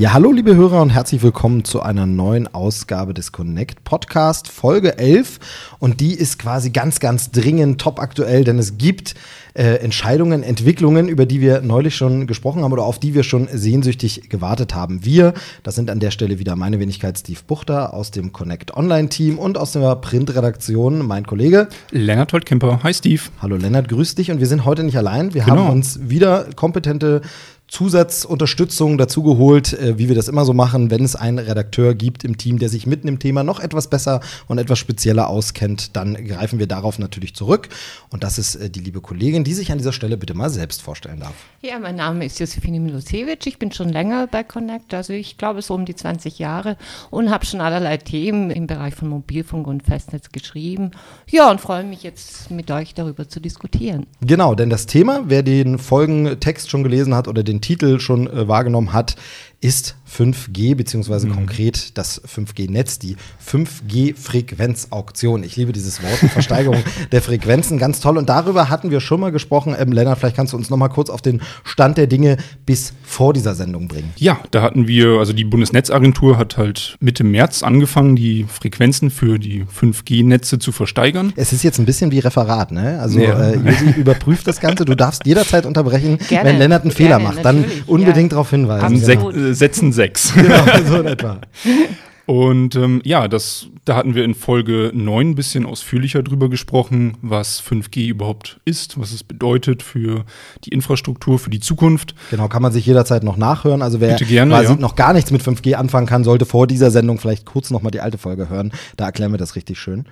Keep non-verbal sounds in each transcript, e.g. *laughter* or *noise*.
Ja, hallo liebe Hörer und herzlich willkommen zu einer neuen Ausgabe des Connect Podcast, Folge 11. Und die ist quasi ganz, ganz dringend top aktuell, denn es gibt äh, Entscheidungen, Entwicklungen, über die wir neulich schon gesprochen haben oder auf die wir schon sehnsüchtig gewartet haben. Wir, das sind an der Stelle wieder meine Wenigkeit Steve Buchter aus dem Connect Online Team und aus der Printredaktion mein Kollege Lennart Holtkemper. Hi Steve. Hallo Lennart, grüß dich. Und wir sind heute nicht allein. Wir Genau. haben uns wieder kompetente Zusatzunterstützung dazu geholt, äh, wie wir das immer so machen, wenn es einen Redakteur gibt im Team, der sich mitten im Thema noch etwas besser und etwas spezieller auskennt, dann greifen wir darauf natürlich zurück. Und das ist äh, die liebe Kollegin, die sich an dieser Stelle bitte mal selbst vorstellen darf. Ja, mein Name ist Josefine Milosewitsch. Ich bin schon länger bei Connect, also ich glaube so um die 20 Jahre und habe schon allerlei Themen im Bereich von Mobilfunk und Festnetz geschrieben. Ja, und freue mich jetzt mit euch darüber zu diskutieren. Genau, denn das Thema, wer den Folgentext schon gelesen hat oder den Titel schon äh, wahrgenommen hat, ist 5G, beziehungsweise konkret das 5G-Netz, die 5G-Frequenzauktion. Ich liebe dieses Wort, die *laughs* Versteigerung der Frequenzen, ganz toll. Und darüber hatten wir schon mal gesprochen. Ähm, Lennart, vielleicht kannst du uns noch mal kurz auf den Stand der Dinge bis vor dieser Sendung bringen. Ja, da hatten wir, also die Bundesnetzagentur hat halt Mitte März angefangen, die Frequenzen für die 5G-Netze zu versteigern. Es ist jetzt ein bisschen wie Referat, ne? Also Ja. äh, überprüft das Ganze. Du darfst jederzeit unterbrechen, Gerne, wenn Lennart einen Fehler gerne, macht. Dann unbedingt ja. darauf hinweisen. Sätzen sechs. *laughs* Genau, so in etwa. Und ähm, ja, das, da hatten wir in Folge 9 ein bisschen ausführlicher drüber gesprochen, was 5G überhaupt ist, was es bedeutet für die Infrastruktur, für die Zukunft. Genau, kann man sich jederzeit noch nachhören. Also wer gerne, quasi ja. noch gar nichts mit 5G anfangen kann, sollte vor dieser Sendung vielleicht kurz nochmal die alte Folge hören. Da erklären wir das richtig schön.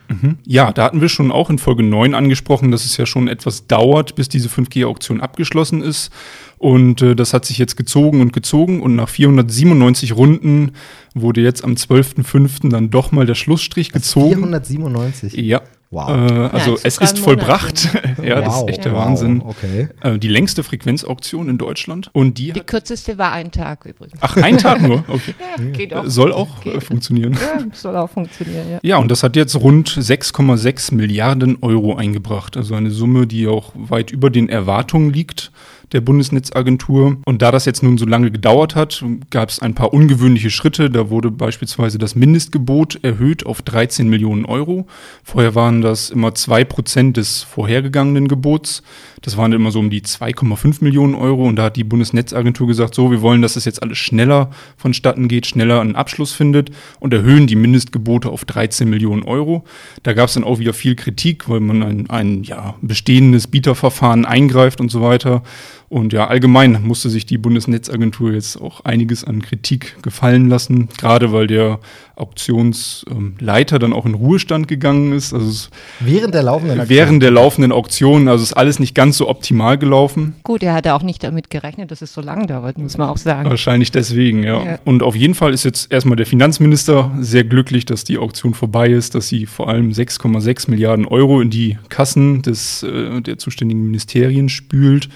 Ja, da hatten wir schon auch in Folge 9 angesprochen, dass es ja schon etwas dauert, bis diese 5G-Auktion abgeschlossen ist. Und äh, das hat sich jetzt gezogen und gezogen und nach 497 Runden wurde jetzt am 12.05. dann doch mal der Schlussstrich gezogen. 497. Ja. Wow. Äh, also Ja, es ist vollbracht. *laughs* ja, das Wow. ist echt der Wow. Wahnsinn. Okay. Äh, die längste Frequenzauktion in Deutschland. Und die, Die kürzeste war ein Tag übrigens. ach, ein Tag nur. *laughs* Okay. Ja, geht auch. Soll auch äh, Geht. funktionieren. Ja, soll auch funktionieren, ja. Ja, und das hat jetzt rund 6,6 Milliarden Euro eingebracht. Also eine Summe, die auch weit über den Erwartungen liegt der Bundesnetzagentur. Und da das jetzt nun so lange gedauert hat, gab es ein paar ungewöhnliche Schritte. Da wurde beispielsweise das Mindestgebot erhöht auf 13 Millionen Euro. Vorher waren das immer zwei Prozent des vorhergegangenen Gebots. Das waren immer so um die 2,5 Millionen Euro. Und da hat die Bundesnetzagentur gesagt, so, wir wollen, dass es jetzt alles schneller vonstatten geht, schneller einen Abschluss findet und erhöhen die Mindestgebote auf 13 Millionen Euro. Da gab es dann auch wieder viel Kritik, weil man ein, ein ja, bestehendes Bieterverfahren eingreift und so weiter. Und ja, allgemein musste sich die Bundesnetzagentur jetzt auch einiges an Kritik gefallen lassen, gerade weil der Auktionsleiter dann auch in Ruhestand gegangen ist. Also Während der laufenden Aktion. während der laufenden Auktion, also ist alles nicht ganz so optimal gelaufen. Gut, er hatte auch nicht damit gerechnet, dass es so lang dauert, muss man auch sagen. Wahrscheinlich deswegen, ja. Ja. Und auf jeden Fall ist jetzt erstmal der Finanzminister sehr glücklich, dass die Auktion vorbei ist, dass sie vor allem 6,6 Milliarden Euro in die Kassen des, äh, der zuständigen Ministerien spült.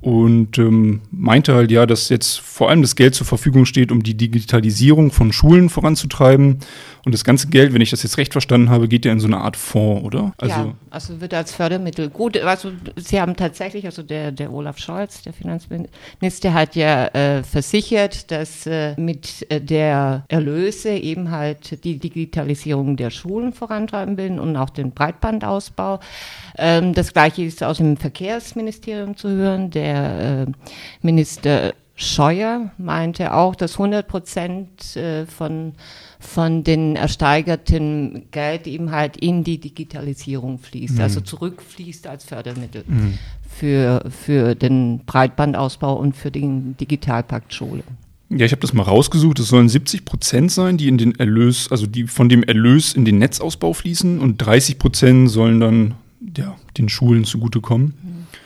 Und ähm, meinte halt ja, dass jetzt vor allem das Geld zur Verfügung steht, um die Digitalisierung von Schulen voranzutreiben. Und das ganze Geld, wenn ich das jetzt recht verstanden habe, geht ja in so eine Art Fonds, oder? ja, also wird als Fördermittel gut. Also Sie haben tatsächlich, also der, der Olaf Scholz, der Finanzminister, hat ja äh, versichert, dass äh, mit äh, der Erlöse eben halt die Digitalisierung der Schulen vorantreiben will und auch den Breitbandausbau. Ähm, das gleiche ist aus dem Verkehrsministerium zu hören. Der äh, Minister Scheuer meinte auch, dass 100 Prozent äh, von, von den ersteigerten Geld eben halt in die Digitalisierung fließt, also zurückfließt als Fördermittel für, für den Breitbandausbau und für den Digitalpakt Schule. Ja, ich habe das mal rausgesucht. Es sollen 70 Prozent sein, die in den Erlös, also die von dem Erlös in den Netzausbau fließen und 30 Prozent sollen dann ja, den Schulen zugutekommen.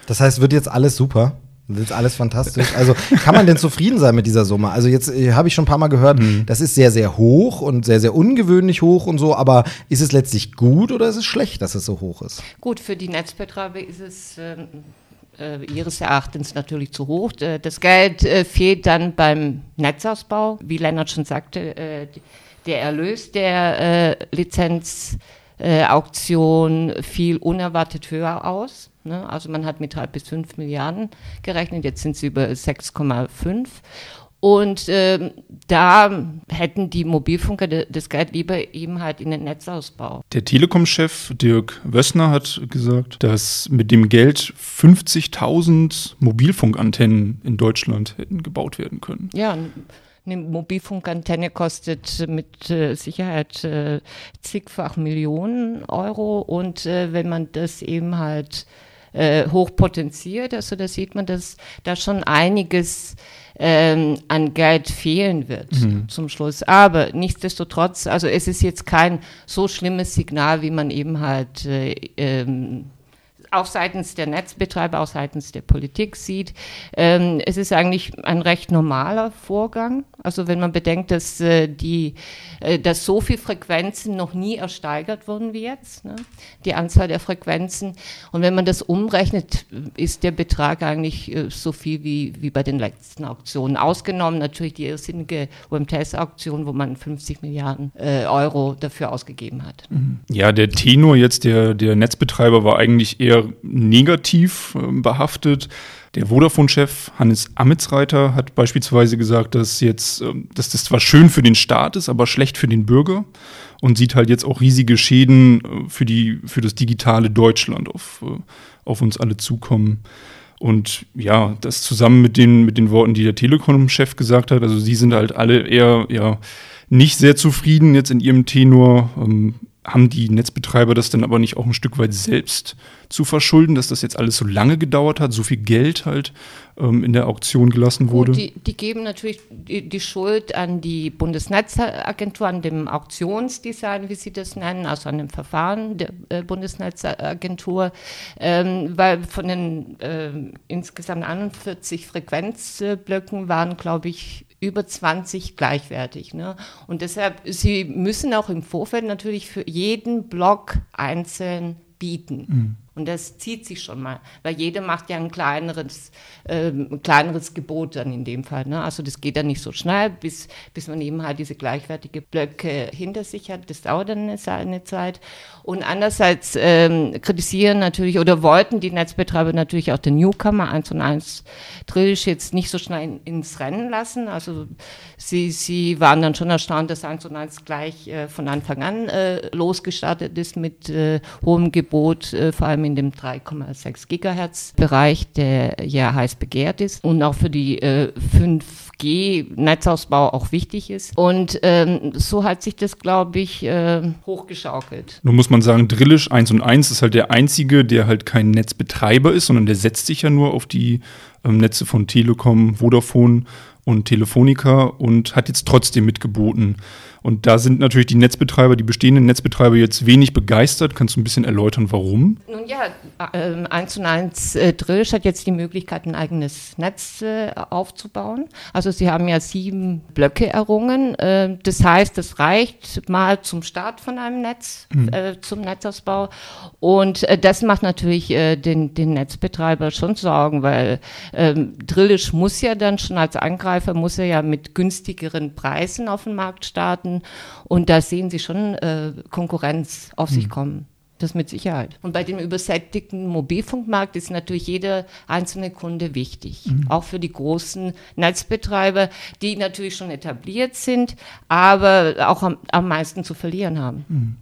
Das heißt, wird jetzt alles super. Wird jetzt alles fantastisch. Also kann man denn zufrieden sein mit dieser Summe? Also jetzt äh, habe ich schon ein paar Mal gehört, das ist sehr, sehr hoch und sehr, sehr ungewöhnlich hoch und so, aber ist es letztlich gut oder ist es schlecht, dass es so hoch ist? Gut, für die Netzbetreiber ist es ähm, äh, ihres Erachtens natürlich zu hoch. Äh, das Geld äh, fehlt dann beim Netzausbau. Wie Lennart schon sagte, äh, der Erlös der äh, Lizenzauktion fiel unerwartet höher aus. Ne? Also man hat mit drei bis fünf Milliarden gerechnet, jetzt sind sie über 6,5. Und ähm, da hätten die Mobilfunker das Geld lieber eben halt in den Netzausbau. Der Telekom-Chef Dirk Wössner hat gesagt, dass mit dem Geld 50.000 Mobilfunkantennen in Deutschland hätten gebaut werden können. Ja, eine Mobilfunkantenne kostet mit äh, Sicherheit äh, zigfach Millionen Euro und äh, wenn man das eben halt äh, hochpotenziert, also da sieht man, dass da schon einiges ähm, an Geld fehlen wird mhm. zum Schluss. Aber nichtsdestotrotz, also es ist jetzt kein so schlimmes Signal, wie man eben halt äh, ähm, auch seitens der Netzbetreiber, auch seitens der Politik sieht. Ähm, es ist eigentlich ein recht normaler Vorgang. Also wenn man bedenkt, dass äh, die, äh, dass so viele Frequenzen noch nie ersteigert wurden wie jetzt, ne? die Anzahl der Frequenzen. Und wenn man das umrechnet, ist der Betrag eigentlich äh, so viel wie, wie bei den letzten Auktionen. Ausgenommen natürlich die irrsinnige UMTS-Auktion, wo man 50 Milliarden äh, Euro dafür ausgegeben hat. Mhm. Ja, der Tenor jetzt der, der Netzbetreiber war eigentlich eher negativ äh, behaftet. Der Vodafone-Chef Hannes Amitzreiter hat beispielsweise gesagt, dass jetzt, ähm, dass das zwar schön für den Staat ist, aber schlecht für den Bürger und sieht halt jetzt auch riesige Schäden äh, für die, für das digitale Deutschland auf, äh, auf uns alle zukommen. Und ja, das zusammen mit den, mit den Worten, die der Telekom-Chef gesagt hat, also sie sind halt alle eher, ja, nicht sehr zufrieden jetzt in ihrem Tenor. Ähm, haben die Netzbetreiber das dann aber nicht auch ein Stück weit selbst zu verschulden, dass das jetzt alles so lange gedauert hat, so viel Geld halt ähm, in der Auktion gelassen wurde? Gut, die, die, geben natürlich die, die, Schuld an die Bundesnetzagentur, an dem Auktionsdesign, wie sie das nennen, also an dem Verfahren der äh, Bundesnetzagentur, ähm, weil von den äh, insgesamt 41 Frequenzblöcken waren, glaube ich, über 20 gleichwertig. Ne? Und deshalb, Sie müssen auch im Vorfeld natürlich für jeden Block einzeln bieten. Mhm. Und das zieht sich schon mal, weil jeder macht ja ein kleineres, äh, kleineres Gebot dann in dem Fall. Ne? Also das geht dann nicht so schnell, bis, bis man eben halt diese gleichwertige Blöcke hinter sich hat. Das dauert dann eine, eine Zeit. Und andererseits ähm, kritisieren natürlich oder wollten die Netzbetreiber natürlich auch den Newcomer 1 und 1 Drillisch jetzt nicht so schnell in, ins Rennen lassen. Also sie, sie waren dann schon erstaunt, dass 1 und 1 gleich äh, von Anfang an äh, losgestartet ist mit äh, hohem Gebot, äh, vor allem allem in dem 3,6 Gigahertz Bereich, der ja heiß begehrt ist und auch für die äh, 5G-Netzausbau auch wichtig ist. Und ähm, so hat sich das, glaube ich, äh, hochgeschaukelt. Nun muss man sagen, Drillisch 1 und 1 ist halt der einzige, der halt kein Netzbetreiber ist, sondern der setzt sich ja nur auf die ähm, Netze von Telekom, Vodafone und Telefonica und hat jetzt trotzdem mitgeboten. Und da sind natürlich die Netzbetreiber, die bestehenden Netzbetreiber jetzt wenig begeistert. Kannst du ein bisschen erläutern, warum? Nun ja, äh, 1 und 1 äh, Drillisch hat jetzt die Möglichkeit, ein eigenes Netz äh, aufzubauen. Also sie haben ja sieben Blöcke errungen. Äh, das heißt, es reicht mal zum Start von einem Netz, mhm. äh, zum Netzausbau. Und äh, das macht natürlich äh, den, den Netzbetreiber schon Sorgen, weil ähm, Drillisch muss ja dann schon als Angreifer, muss er ja mit günstigeren Preisen auf den Markt starten werden. Und da sehen Sie schon äh, Konkurrenz auf mhm. sich kommen. Das mit Sicherheit. Und bei dem übersättigten Mobilfunkmarkt ist natürlich jeder einzelne Kunde wichtig. Mhm. Auch für die großen Netzbetreiber, die natürlich schon etabliert sind, aber auch am, am meisten zu verlieren haben. Mhm.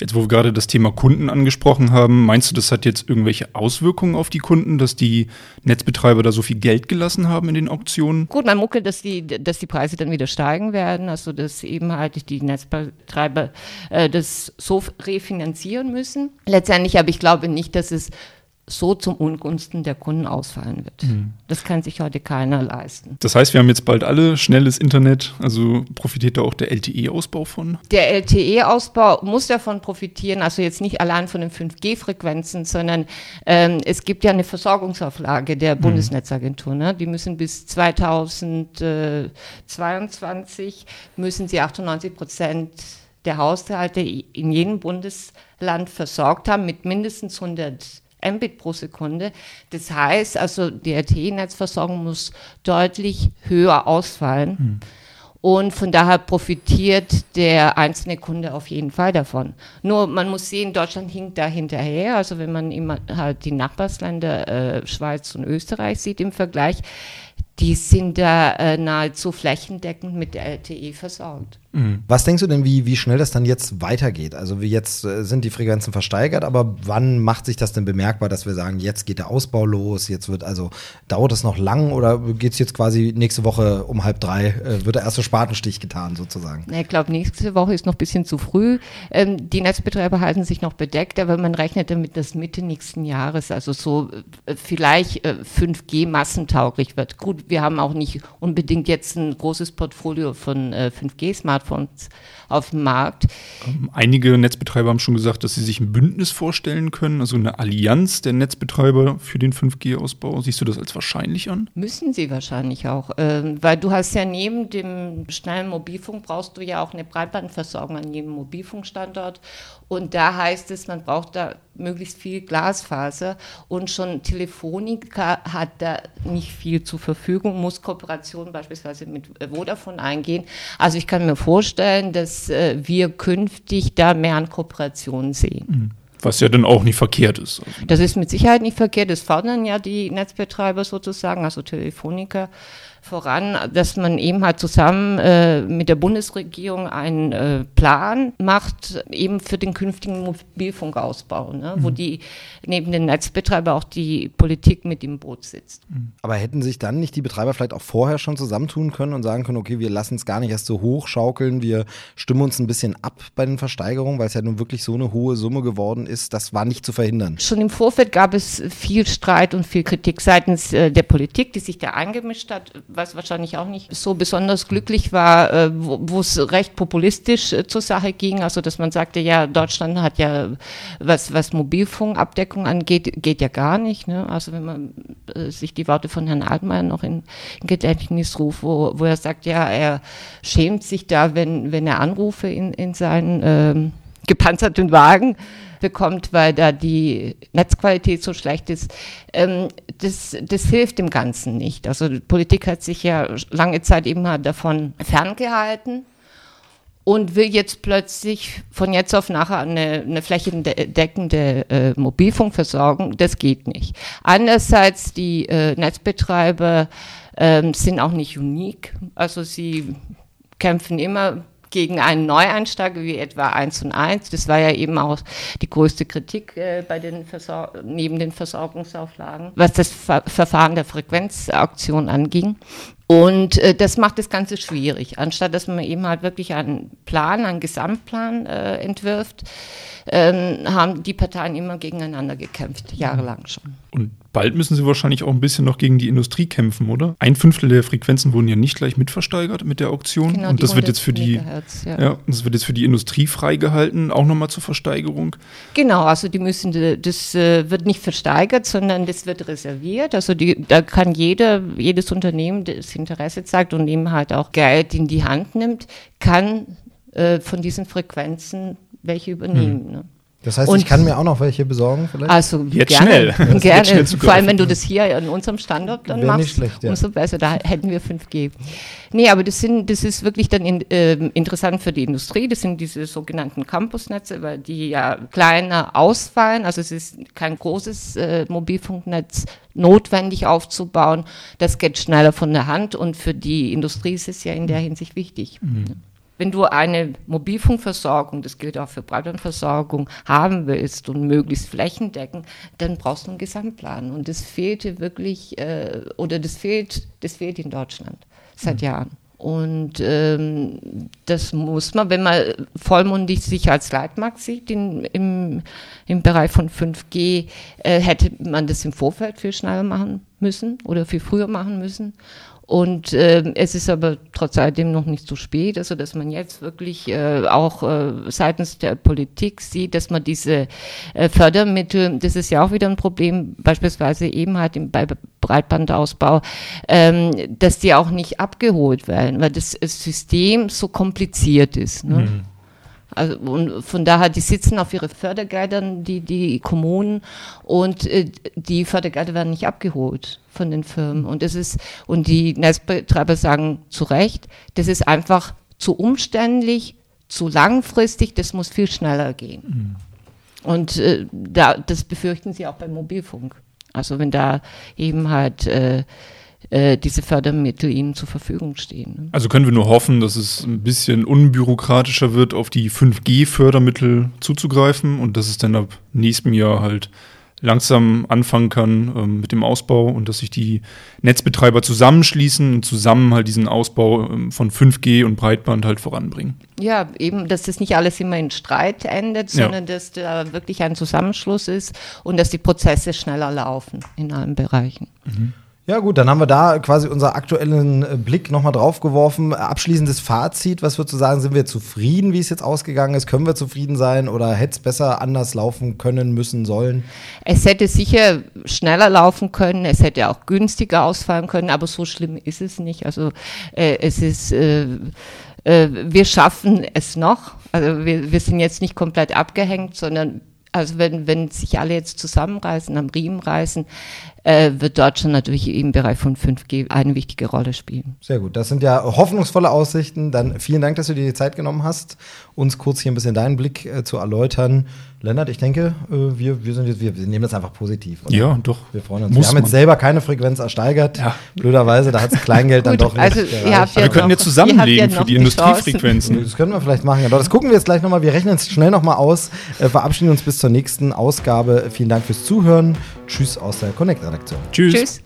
Jetzt, wo wir gerade das Thema Kunden angesprochen haben, meinst du, das hat jetzt irgendwelche Auswirkungen auf die Kunden, dass die Netzbetreiber da so viel Geld gelassen haben in den Auktionen? Gut, man munkelt, dass die, dass die Preise dann wieder steigen werden, also dass eben halt die Netzbetreiber äh, das so refinanzieren müssen. Letztendlich, aber ich glaube nicht, dass es so zum Ungunsten der Kunden ausfallen wird. Mhm. Das kann sich heute keiner leisten. Das heißt, wir haben jetzt bald alle schnelles Internet, also profitiert da auch der LTE-Ausbau von? Der LTE-Ausbau muss davon profitieren, also jetzt nicht allein von den 5G-Frequenzen, sondern ähm, es gibt ja eine Versorgungsauflage der mhm. Bundesnetzagentur. Ne? Die müssen bis 2022 müssen sie 98 Prozent der Haushalte in jedem Bundesland versorgt haben mit mindestens 100 Mbit pro Sekunde. Das heißt also, die RTE-Netzversorgung muss deutlich höher ausfallen. Hm. Und von daher profitiert der einzelne Kunde auf jeden Fall davon. Nur man muss sehen, Deutschland hinkt da hinterher. Also wenn man immer halt die Nachbarsländer äh, Schweiz und Österreich sieht im Vergleich, die sind da äh, nahezu flächendeckend mit der LTE versorgt. Mhm. Was denkst du denn, wie, wie schnell das dann jetzt weitergeht? Also wie jetzt äh, sind die Frequenzen versteigert, aber wann macht sich das denn bemerkbar, dass wir sagen, jetzt geht der Ausbau los, jetzt wird also, dauert es noch lang oder geht es jetzt quasi nächste Woche um halb drei, äh, wird der erste Spatenstich getan sozusagen? Ich glaube, nächste Woche ist noch ein bisschen zu früh. Ähm, die Netzbetreiber halten sich noch bedeckt, aber man rechnet damit, dass Mitte nächsten Jahres, also so äh, vielleicht äh, 5G massentauglich wird. Gut, wir haben auch nicht unbedingt jetzt ein großes Portfolio von 5G-Smartphones Smartphones auf dem Markt. Ähm, einige Netzbetreiber haben schon gesagt, dass sie sich ein Bündnis vorstellen können, also eine Allianz der Netzbetreiber für den 5G-Ausbau. Siehst du das als wahrscheinlich an? Müssen sie wahrscheinlich auch, äh, weil du hast ja neben dem schnellen Mobilfunk brauchst du ja auch eine Breitbandversorgung an jedem Mobilfunkstandort und da heißt es, man braucht da möglichst viel Glasfaser und schon Telefonica hat da nicht viel zur Verfügung, muss Kooperationen beispielsweise mit Vodafone eingehen. Also ich kann mir vorstellen, dass äh, wir künftig da mehr an Kooperationen sehen. Mhm. Was ja dann auch nicht verkehrt ist. Das ist mit Sicherheit nicht verkehrt. Das fordern ja die Netzbetreiber sozusagen, also Telefonica voran, dass man eben halt zusammen äh, mit der Bundesregierung einen äh, Plan macht, eben für den künftigen Mobilfunkausbau, ne, mhm. wo die neben den Netzbetreiber auch die Politik mit im Boot sitzt. Mhm. Aber hätten sich dann nicht die Betreiber vielleicht auch vorher schon zusammentun können und sagen können, okay, wir lassen es gar nicht erst so hochschaukeln, wir stimmen uns ein bisschen ab bei den Versteigerungen, weil es ja nun wirklich so eine hohe Summe geworden ist, das war nicht zu verhindern. Schon im Vorfeld gab es viel Streit und viel Kritik seitens äh, der Politik, die sich da eingemischt hat was wahrscheinlich auch nicht so besonders glücklich war, äh, wo es recht populistisch äh, zur Sache ging. Also dass man sagte, ja, Deutschland hat ja, was, was Mobilfunkabdeckung angeht, geht ja gar nicht. Ne? Also wenn man äh, sich die Worte von Herrn Altmaier noch in, in Gedächtnis ruft, wo, wo er sagt, ja, er schämt sich da, wenn, wenn er Anrufe in, in seinen ähm, gepanzerten Wagen bekommt, weil da die Netzqualität so schlecht ist. Ähm, das, das hilft dem Ganzen nicht. Also die Politik hat sich ja lange Zeit eben davon ferngehalten und will jetzt plötzlich von jetzt auf nachher eine, eine flächendeckende äh, Mobilfunkversorgung. Das geht nicht. Andererseits, die äh, Netzbetreiber äh, sind auch nicht unique. Also sie kämpfen immer gegen einen Neueinsteiger wie etwa 1 und 1. Das war ja eben auch die größte Kritik äh, bei den neben den Versorgungsauflagen, was das Ver Verfahren der Frequenzauktion anging. Und äh, das macht das Ganze schwierig. Anstatt dass man eben halt wirklich einen Plan, einen Gesamtplan äh, entwirft, ähm, haben die Parteien immer gegeneinander gekämpft, jahrelang schon. Und bald müssen sie wahrscheinlich auch ein bisschen noch gegen die Industrie kämpfen, oder? Ein Fünftel der Frequenzen wurden ja nicht gleich mitversteigert mit der Auktion. Genau, und das wird jetzt für die, ja. ja. das wird jetzt für die Industrie freigehalten, auch nochmal zur Versteigerung. Genau, also die müssen, das äh, wird nicht versteigert, sondern das wird reserviert. Also die, da kann jeder, jedes Unternehmen, das Interesse zeigt und eben halt auch Geld in die Hand nimmt, kann äh, von diesen Frequenzen welche übernehmen. Hm. Ne? Das heißt, und ich kann mir auch noch welche besorgen vielleicht? Also jetzt gerne, schnell. *laughs* gerne. Schnell Vor allem, wenn du das hier an unserem Standort dann Wäre machst, schlecht, ja. umso besser. Da hätten wir 5G. Nee, aber das, sind, das ist wirklich dann in, äh, interessant für die Industrie. Das sind diese sogenannten Campusnetze, weil die ja kleiner ausfallen. Also es ist kein großes äh, Mobilfunknetz notwendig aufzubauen. Das geht schneller von der Hand und für die Industrie ist es ja in der Hinsicht wichtig. Mhm wenn du eine Mobilfunkversorgung, das gilt auch für Breitbandversorgung, haben willst und möglichst flächendeckend, dann brauchst du einen Gesamtplan. Und das fehlte wirklich, äh, oder das fehlt, das fehlt in Deutschland seit mhm. Jahren. Und ähm, das muss man, wenn man vollmundig sich als Leitmarkt sieht in, im, im Bereich von 5G, äh, hätte man das im Vorfeld viel schneller machen müssen oder viel früher machen müssen. Und äh, es ist aber trotz alledem noch nicht zu spät, also dass man jetzt wirklich äh, auch äh, seitens der Politik sieht, dass man diese äh, Fördermittel, das ist ja auch wieder ein Problem, beispielsweise eben halt im, bei Breitbandausbau, ähm, dass die auch nicht abgeholt werden, weil das, System so kompliziert ist. Ne? Mhm. Also, und von daher, die sitzen auf ihre Fördergeldern, die, die Kommunen, und äh, die Fördergelder werden nicht abgeholt von den Firmen. Und das ist, und die Netzbetreiber sagen zu Recht, das ist einfach zu umständlich, zu langfristig, das muss viel schneller gehen. Mhm. Und äh, da, das befürchten sie auch beim Mobilfunk. Also wenn da eben halt äh, äh, diese Fördermittel ihnen zur Verfügung stehen. Ne? Also können wir nur hoffen, dass es ein bisschen unbürokratischer wird, auf die 5G-Fördermittel zuzugreifen und dass es dann ab nächstem Jahr halt langsam anfangen kann ähm, mit dem Ausbau und dass sich die Netzbetreiber zusammenschließen und zusammen halt diesen Ausbau ähm, von 5G und Breitband halt voranbringen. Ja, eben, dass das nicht alles immer in Streit endet, sondern ja. dass da wirklich ein Zusammenschluss ist und dass die Prozesse schneller laufen in allen Bereichen. Mhm. Ja gut, dann haben wir da quasi unseren aktuellen äh, Blick nochmal drauf geworfen. Abschließendes Fazit, was würdest du sagen, sind wir zufrieden, wie es jetzt ausgegangen ist? Können wir zufrieden sein oder hätte es besser anders laufen können, müssen, sollen? Es hätte sicher schneller laufen können, es hätte auch günstiger ausfallen können, aber so schlimm ist es nicht. Also äh, es ist... Äh, äh wir schaffen es noch. Also wir, wir sind jetzt nicht komplett abgehängt, sondern also wenn, wenn sich alle jetzt zusammenreißen, am Riemen reißen, äh, wird Deutschland natürlich im Bereich von 5G eine wichtige Rolle spielen. Sehr gut. Das sind ja hoffnungsvolle Aussichten. Dann vielen Dank, dass du dir die Zeit genommen hast, uns kurz hier ein bisschen deinen Blick äh, zu erläutern. Lennart, ich denke, äh, wir, wir, sind jetzt, wir, nehmen das einfach positiv. Oder? Ja, doch. Wir freuen uns. Muss wir haben man. jetzt selber keine Frequenz ersteigert. Ja. Blöderweise, da hat das Kleingeld dann doch nicht. Also, ja wir können jetzt zusammenlegen für die Industriefrequenzen. Das können wir vielleicht machen. Aber das gucken wir jetzt gleich nochmal. Wir rechnen es schnell nochmal aus. Äh, verabschieden uns bis zur nächsten Ausgabe. Vielen Dank fürs Zuhören. Tschüss aus der Connect-Redaktion. Tschüss. Tschüss.